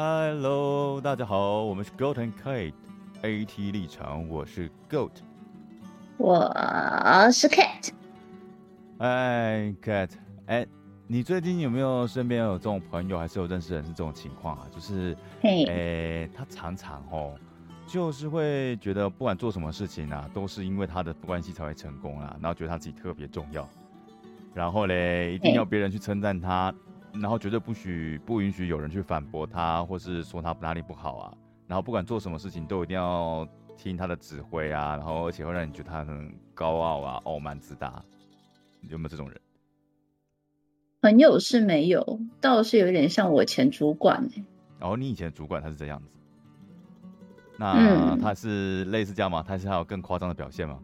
Hello，大家好，我们是 Goat and Kate，AT 立场，我是 Goat，我是 Kate。哎，Kate，哎，你最近有没有身边有这种朋友，还是有认识人是这种情况啊？就是，哎，他常常哦，就是会觉得不管做什么事情啊，都是因为他的关系才会成功啊，然后觉得他自己特别重要，然后嘞，一定要别人去称赞他。然后绝对不许不允许有人去反驳他，或是说他哪里不好啊。然后不管做什么事情都一定要听他的指挥啊。然后而且会让你觉得他很高傲啊、傲慢自大。有没有这种人？朋友是没有，倒是有点像我前主管哎。然后你以前主管他是这样子，那他是类似这样吗？他是还有更夸张的表现吗？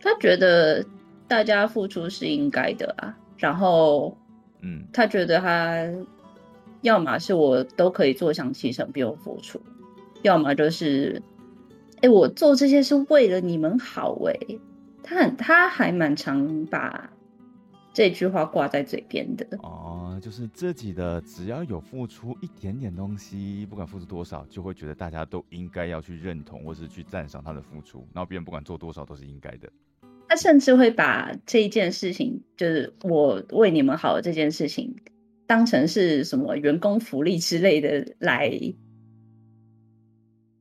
他觉得。大家付出是应该的啊，然后，嗯，他觉得他要么是我都可以坐享其成不用付出，要么就是，哎，我做这些是为了你们好哎，他很他还蛮常把这句话挂在嘴边的。哦，就是自己的只要有付出一点点东西，不管付出多少，就会觉得大家都应该要去认同或是去赞赏他的付出，然后别人不管做多少都是应该的。他甚至会把这一件事情，就是我为你们好这件事情，当成是什么员工福利之类的来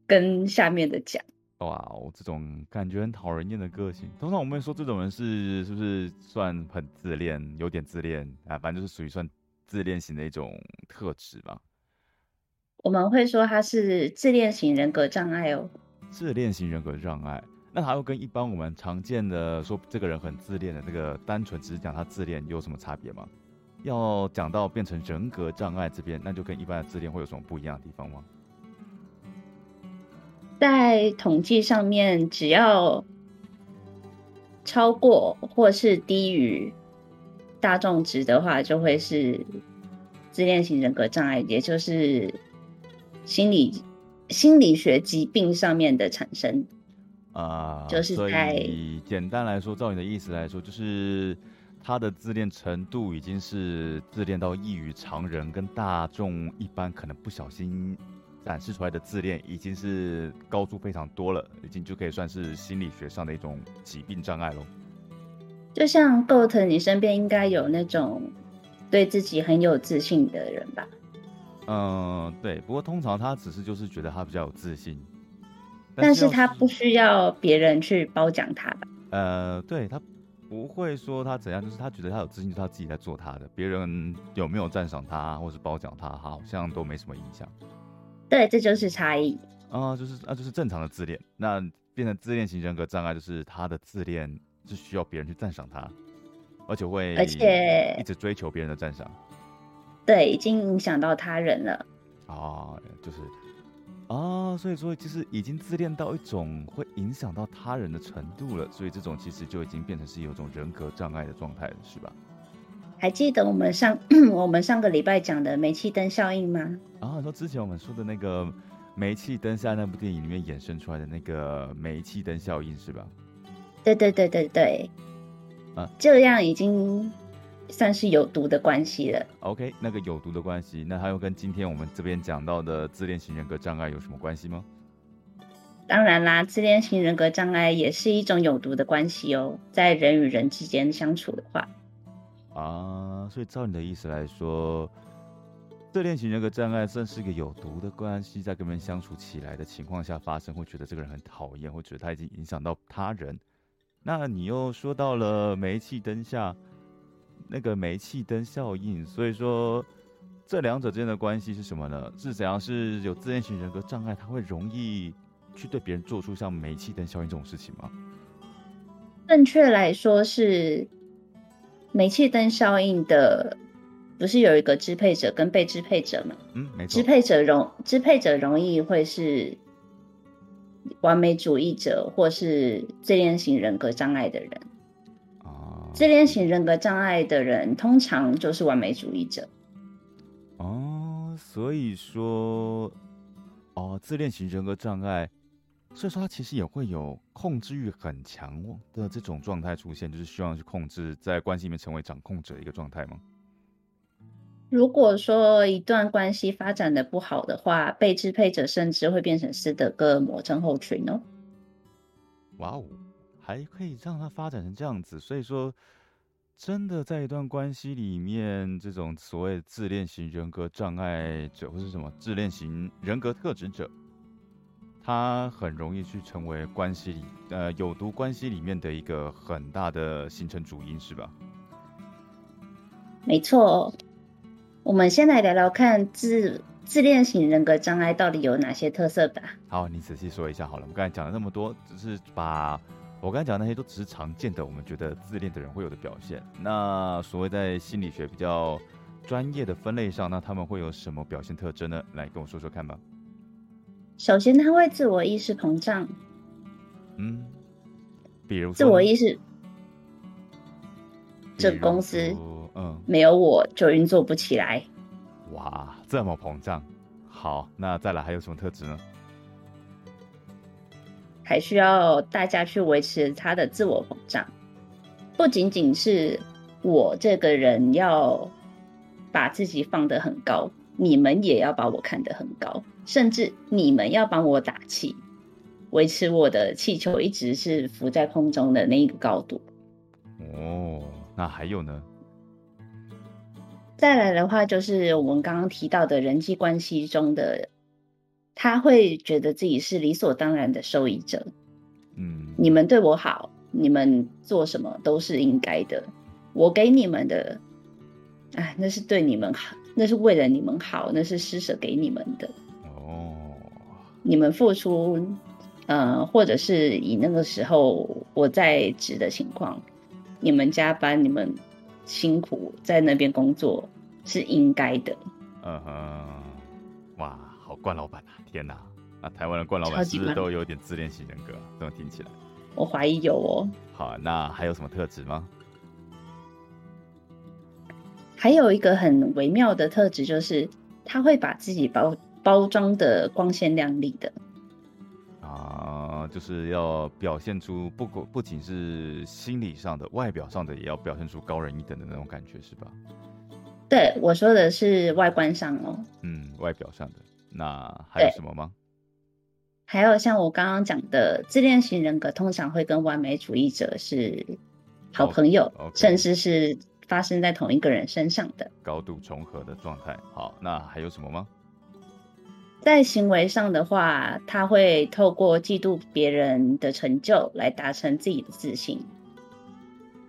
跟下面的讲。哇，这种感觉很讨人厌的个性，通常我们会说这种人是是不是算很自恋，有点自恋啊？反正就是属于算自恋型的一种特质吧。我们会说他是自恋型人格障碍哦。自恋型人格障碍。那还会跟一般我们常见的说这个人很自恋的这个单纯只是讲他自恋有什么差别吗？要讲到变成人格障碍这边，那就跟一般的自恋会有什么不一样的地方吗？在统计上面，只要超过或是低于大众值的话，就会是自恋型人格障碍，也就是心理心理学疾病上面的产生。啊，所以简单来说，照你的意思来说，就是他的自恋程度已经是自恋到异于常人，跟大众一般可能不小心展示出来的自恋，已经是高出非常多了，已经就可以算是心理学上的一种疾病障碍喽。就像 Goat，你身边应该有那种对自己很有自信的人吧？嗯，对。不过通常他只是就是觉得他比较有自信。但是他不需要别人去褒奖他吧？呃，对他不会说他怎样，就是他觉得他有自信，就是他自己在做他的，别人有没有赞赏他或是褒奖他，好像都没什么影响。对，这就是差异啊，就是啊，就是正常的自恋。那变成自恋型人格障碍，就是他的自恋是需要别人去赞赏他，而且会而且一直追求别人的赞赏。对，已经影响到他人了。啊，就是。啊，所以说其实已经自恋到一种会影响到他人的程度了，所以这种其实就已经变成是有种人格障碍的状态了，是吧？还记得我们上 我们上个礼拜讲的煤气灯效应吗？啊，说之前我们说的那个煤气灯下那部电影里面衍生出来的那个煤气灯效应是吧？对对对对对，啊，这样已经。算是有毒的关系了。OK，那个有毒的关系，那它又跟今天我们这边讲到的自恋型人格障碍有什么关系吗？当然啦，自恋型人格障碍也是一种有毒的关系哦，在人与人之间相处的话。啊，所以照你的意思来说，自恋型人格障碍算是一个有毒的关系，在跟人相处起来的情况下发生，会觉得这个人很讨厌，会觉得他已经影响到他人。那你又说到了煤气灯下。那个煤气灯效应，所以说这两者之间的关系是什么呢？是怎样？是有自恋型人格障碍，他会容易去对别人做出像煤气灯效应这种事情吗？正确来说是煤气灯效应的，不是有一个支配者跟被支配者吗？嗯，没错。支配者容支配者容易会是完美主义者，或是自恋型人格障碍的人。自恋型人格障碍的人通常就是完美主义者。哦，所以说，哦，自恋型人格障碍，所以说他其实也会有控制欲很强的这种状态出现，就是希望去控制，在关系里面成为掌控者一个状态吗？如果说一段关系发展的不好的话，被支配者甚至会变成斯德哥尔摩症候群哦。哇哦，还可以让他发展成这样子，所以说，真的在一段关系里面，这种所谓自恋型人格障碍者或是什么自恋型人格特质者，他很容易去成为关系里呃有毒关系里面的一个很大的形成主因，是吧？没错。我们先来聊聊看自自恋型人格障碍到底有哪些特色吧。好，你仔细说一下好了。我们刚才讲了那么多，只是把我刚才讲那些都只是常见的，我们觉得自恋的人会有的表现。那所谓在心理学比较专业的分类上，那他们会有什么表现特征呢？来跟我说说看吧。首先，他会自我意识膨胀。嗯，比如自我意识，这公司。嗯，没有我就运作不起来。哇，这么膨胀。好，那再来还有什么特质呢？还需要大家去维持他的自我膨胀。不仅仅是我这个人要把自己放得很高，你们也要把我看得很高，甚至你们要帮我打气，维持我的气球一直是浮在空中的那一个高度。哦，那还有呢？再来的话，就是我们刚刚提到的人际关系中的，他会觉得自己是理所当然的受益者。嗯，你们对我好，你们做什么都是应该的。我给你们的，哎，那是对你们好，那是为了你们好，那是施舍给你们的。哦，你们付出，呃，或者是以那个时候我在职的情况，你们加班，你们。辛苦在那边工作是应该的。嗯哼，哇，好惯老板啊！天哪，那台湾的冠老板是不是都有点自恋型人格？这么听起来，我怀疑有哦。好，那还有什么特质吗？还有一个很微妙的特质，就是他会把自己包包装的光鲜亮丽的。啊就是要表现出不不不仅是心理上的、外表上的，也要表现出高人一等的那种感觉，是吧？对，我说的是外观上哦。嗯，外表上的。那还有什么吗？还有像我刚刚讲的，自恋型人格通常会跟完美主义者是好朋友，甚至是发生在同一个人身上的高度重合的状态。好，那还有什么吗？在行为上的话，他会透过嫉妒别人的成就来达成自己的自信。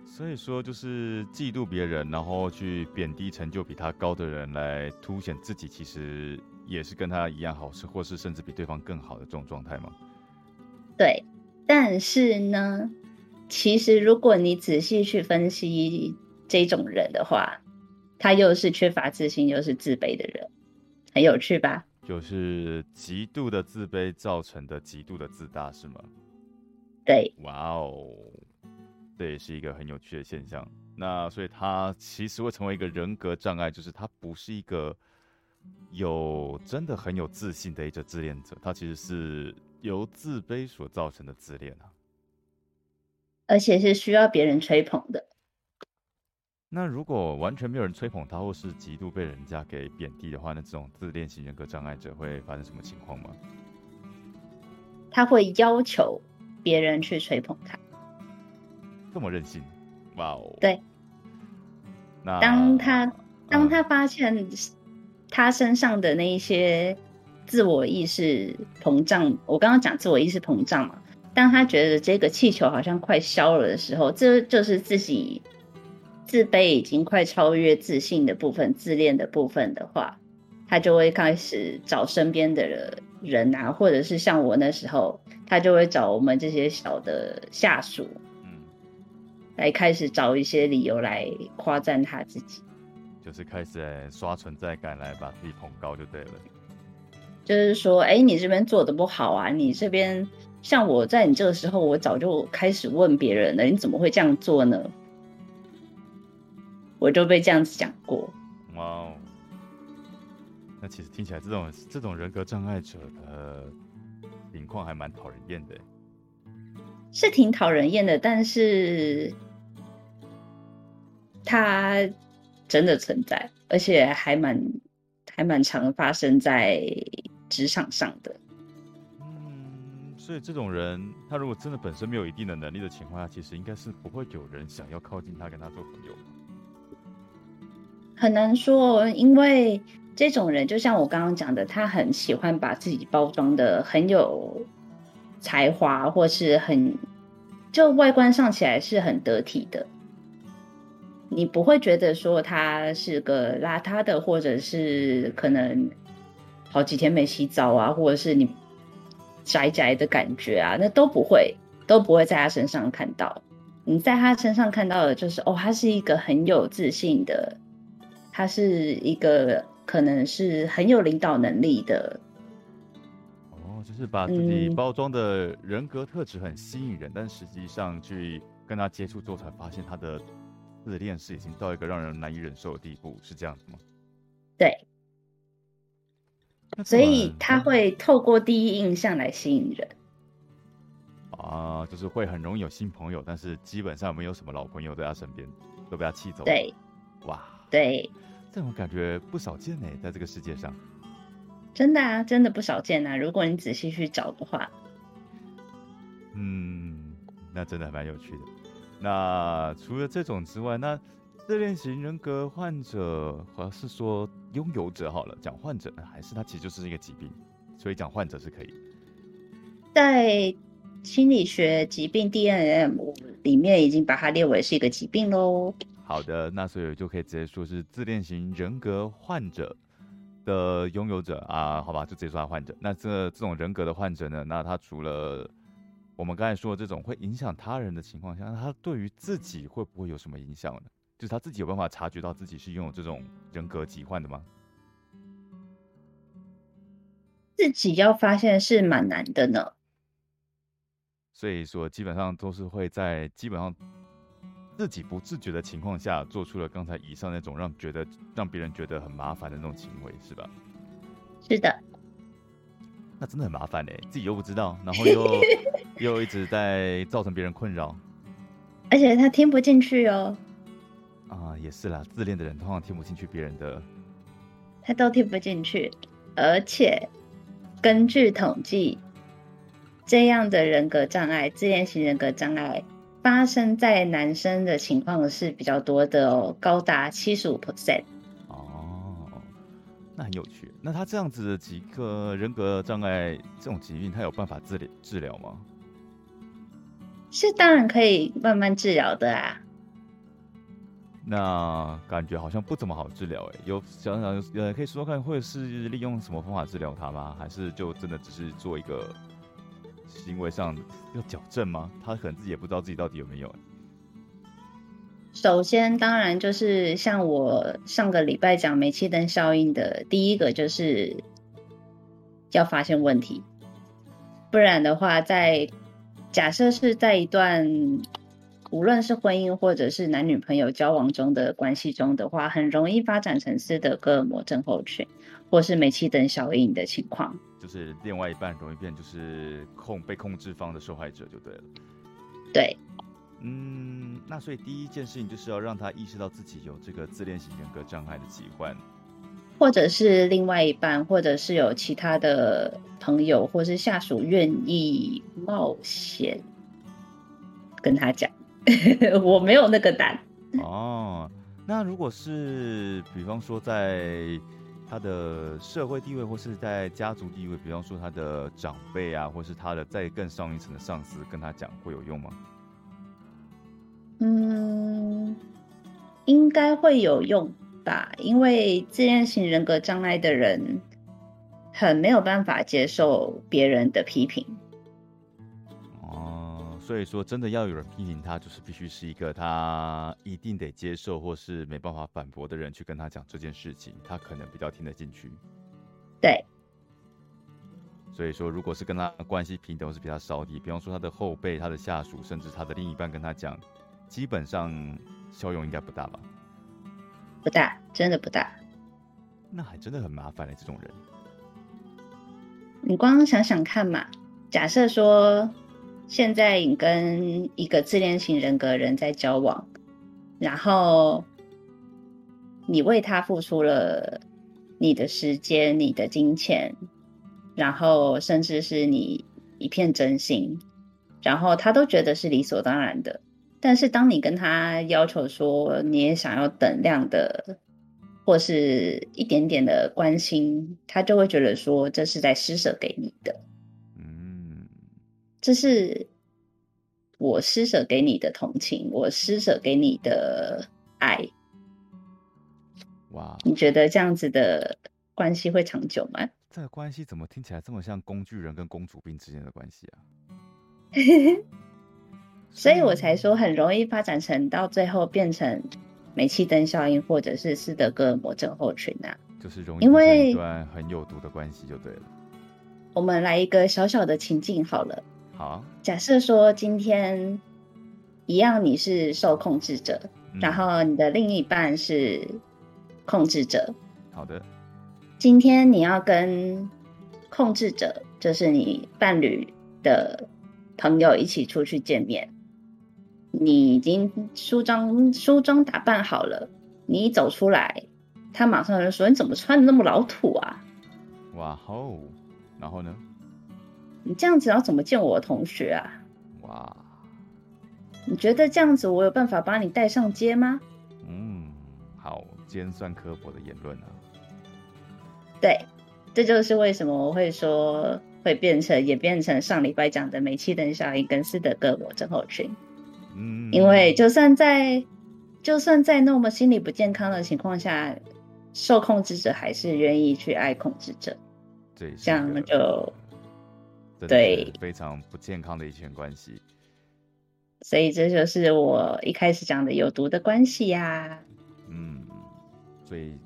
所以说，就是嫉妒别人，然后去贬低成就比他高的人，来凸显自己其实也是跟他一样好，是或是甚至比对方更好的这种状态吗？对，但是呢，其实如果你仔细去分析这种人的话，他又是缺乏自信，又是自卑的人，很有趣吧？就是极度的自卑造成的极度的自大，是吗？对。哇哦，这也是一个很有趣的现象。那所以他其实会成为一个人格障碍，就是他不是一个有真的很有自信的一个自恋者，他其实是由自卑所造成的自恋啊。而且是需要别人吹捧的。那如果完全没有人吹捧他，或是极度被人家给贬低的话，那这种自恋型人格障碍者会发生什么情况吗？他会要求别人去吹捧他，这么任性，哇哦！对。那当他当他发现他身上的那一些自我意识膨胀，我刚刚讲自我意识膨胀嘛，当他觉得这个气球好像快消了的时候，这就是自己。自卑已经快超越自信的部分，自恋的部分的话，他就会开始找身边的人啊，或者是像我那时候，他就会找我们这些小的下属，嗯，来开始找一些理由来夸赞他自己，就是开始刷存在感来把自己捧高就对了。就是说，哎，你这边做的不好啊，你这边像我在你这个时候，我早就开始问别人了，你怎么会这样做呢？我就被这样子讲过。哇哦，那其实听起来这种这种人格障碍者的情况还蛮讨人厌的。是挺讨人厌的，但是他真的存在，而且还蛮还蛮常发生在职场上的。嗯，所以这种人，他如果真的本身没有一定的能力的情况下，其实应该是不会有人想要靠近他，跟他做朋友。很难说，因为这种人就像我刚刚讲的，他很喜欢把自己包装的很有才华，或是很就外观上起来是很得体的。你不会觉得说他是个邋遢的，或者是可能好几天没洗澡啊，或者是你宅宅的感觉啊，那都不会，都不会在他身上看到。你在他身上看到的就是，哦，他是一个很有自信的，他是一个可能是很有领导能力的。哦，就是把自己包装的人格特质很吸引人，但实际上去跟他接触之后，才发现他的。自恋是已经到一个让人难以忍受的地步，是这样子吗？对，所以他会透过第一印象来吸引人。啊，就是会很容易有新朋友，但是基本上没有什么老朋友在他身边，都被他气走。对，哇，对，这种感觉不少见呢，在这个世界上。真的啊，真的不少见啊！如果你仔细去找的话，嗯，那真的还蛮有趣的。那除了这种之外，那自恋型人格患者，或是说拥有者好了，讲患者还是他其实就是一个疾病，所以讲患者是可以。在心理学疾病 DNM 里面已经把它列为是一个疾病喽。好的，那所以就可以直接说是自恋型人格患者的拥有者啊，好吧，就直接说他患者。那这这种人格的患者呢，那他除了我们刚才说的这种会影响他人的情况下，他对于自己会不会有什么影响呢？就是他自己有办法察觉到自己是拥有这种人格疾患的吗？自己要发现是蛮难的呢。所以说，基本上都是会在基本上自己不自觉的情况下，做出了刚才以上那种让觉得让别人觉得很麻烦的那种行为，是吧？是的。那真的很麻烦嘞，自己又不知道，然后 又又一直在造成别人困扰，而且他听不进去哦。啊，也是啦，自恋的人通常听不进去别人的，他都听不进去。而且根据统计，这样的人格障碍，自恋型人格障碍发生在男生的情况是比较多的哦，高达七十五 percent。那很有趣。那他这样子的几个人格障碍这种疾病，他有办法治疗治疗吗？是当然可以慢慢治疗的啊。那感觉好像不怎么好治疗哎。有想想呃，可以说说看，会是利用什么方法治疗他吗？还是就真的只是做一个行为上要矫正吗？他可能自己也不知道自己到底有没有。首先，当然就是像我上个礼拜讲煤气灯效应的第一个，就是要发现问题，不然的话，在假设是在一段无论是婚姻或者是男女朋友交往中的关系中的话，很容易发展成斯德哥尔摩症候群，或是煤气灯效应的情况，就是另外一半容易变就是控被控制方的受害者就对了，对。嗯，那所以第一件事情就是要让他意识到自己有这个自恋型人格障碍的疾患，或者是另外一半，或者是有其他的朋友或是下属愿意冒险跟他讲，我没有那个胆。哦，那如果是比方说在他的社会地位或是在家族地位，比方说他的长辈啊，或是他的再更上一层的上司跟他讲，会有用吗？嗯，应该会有用吧，因为自恋型人格障碍的人很没有办法接受别人的批评。哦，所以说真的要有人批评他，就是必须是一个他一定得接受或是没办法反驳的人去跟他讲这件事情，他可能比较听得进去。对。所以说，如果是跟他关系平等或是比他少的，比方说他的后辈、他的下属，甚至他的另一半跟他讲。基本上效用应该不大吧？不大，真的不大。那还真的很麻烦嘞，这种人。你光想想看嘛，假设说现在你跟一个自恋型人格人在交往，然后你为他付出了你的时间、你的金钱，然后甚至是你一片真心，然后他都觉得是理所当然的。但是当你跟他要求说你也想要等量的，或是一点点的关心，他就会觉得说这是在施舍给你的。嗯，这是我施舍给你的同情，我施舍给你的爱。哇，你觉得这样子的关系会长久吗？这个关系怎么听起来这么像工具人跟公主病之间的关系啊？所以我才说很容易发展成到最后变成煤气灯效应，或者是斯德哥尔摩症候群啊。就是容易因为一段很有毒的关系就对了。我们来一个小小的情境好了。好，假设说今天一样你是受控制者，然后你的另一半是。控制者，好的。今天你要跟控制者，就是你伴侣的朋友一起出去见面。你已经梳妆梳妆打扮好了，你一走出来，他马上就说：“你怎么穿的那么老土啊？”哇吼！然后呢？你这样子要怎么见我的同学啊？哇！你觉得这样子我有办法把你带上街吗？嗯，好。尖酸刻薄的言论啊！对，这就是为什么我会说会变成也变成上礼拜讲的煤气灯效应跟斯德哥尔摩症候群。嗯，因为就算在就算在那么心理不健康的情况下，受控制者还是愿意去爱控制者。对，这样就对非常不健康的一圈关系。所以这就是我一开始讲的有毒的关系呀。嗯所以，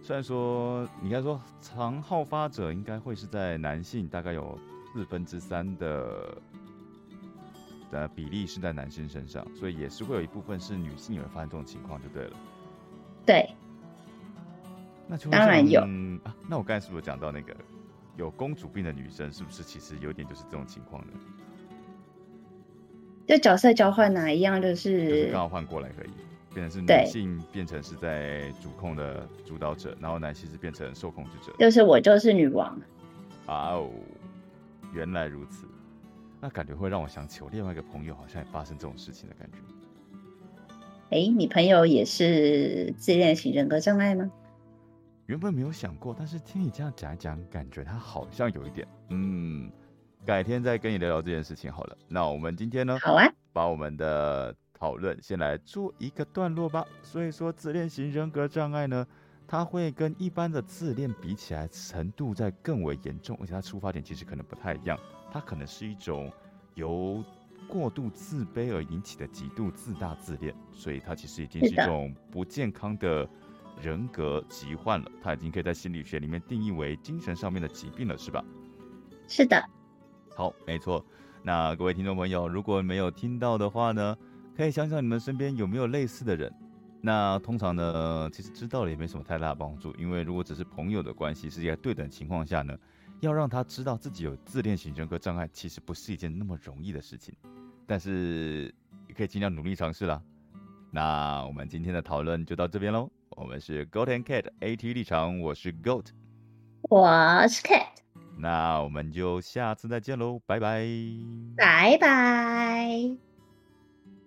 虽然说你应该说常好发者应该会是在男性，大概有四分之三的的比例是在男性身上，所以也是会有一部分是女性也会发生这种情况，就对了。对，那就当然有啊。那我刚才是不是讲到那个有公主病的女生，是不是其实有点就是这种情况呢？就角色交换哪一样，就是刚好换过来可以。变成是女性变成是在主控的主导者，然后男性是变成受控制者。就是我就是女王。啊哦，原来如此，那感觉会让我想起我另外一个朋友好像也发生这种事情的感觉。哎，你朋友也是自恋型人格障碍吗？原本没有想过，但是听你这样讲一讲，感觉他好像有一点。嗯，改天再跟你聊聊这件事情好了。那我们今天呢？好啊，把我们的。讨论先来做一个段落吧。所以说，自恋型人格障碍呢，它会跟一般的自恋比起来，程度在更为严重，而且它出发点其实可能不太一样。它可能是一种由过度自卑而引起的极度自大自恋，所以它其实已经是一种不健康的人格疾患了。它已经可以在心理学里面定义为精神上面的疾病了，是吧？是的。好，没错。那各位听众朋友，如果没有听到的话呢？可以想想你们身边有没有类似的人，那通常呢，其实知道了也没什么太大的帮助，因为如果只是朋友的关系是在对等情况下呢，要让他知道自己有自恋型人格障碍，其实不是一件那么容易的事情，但是也可以尽量努力尝试啦。那我们今天的讨论就到这边喽，我们是 Goat and Cat AT 立场，我是 Goat，我是 Cat，那我们就下次再见喽，拜拜，拜拜。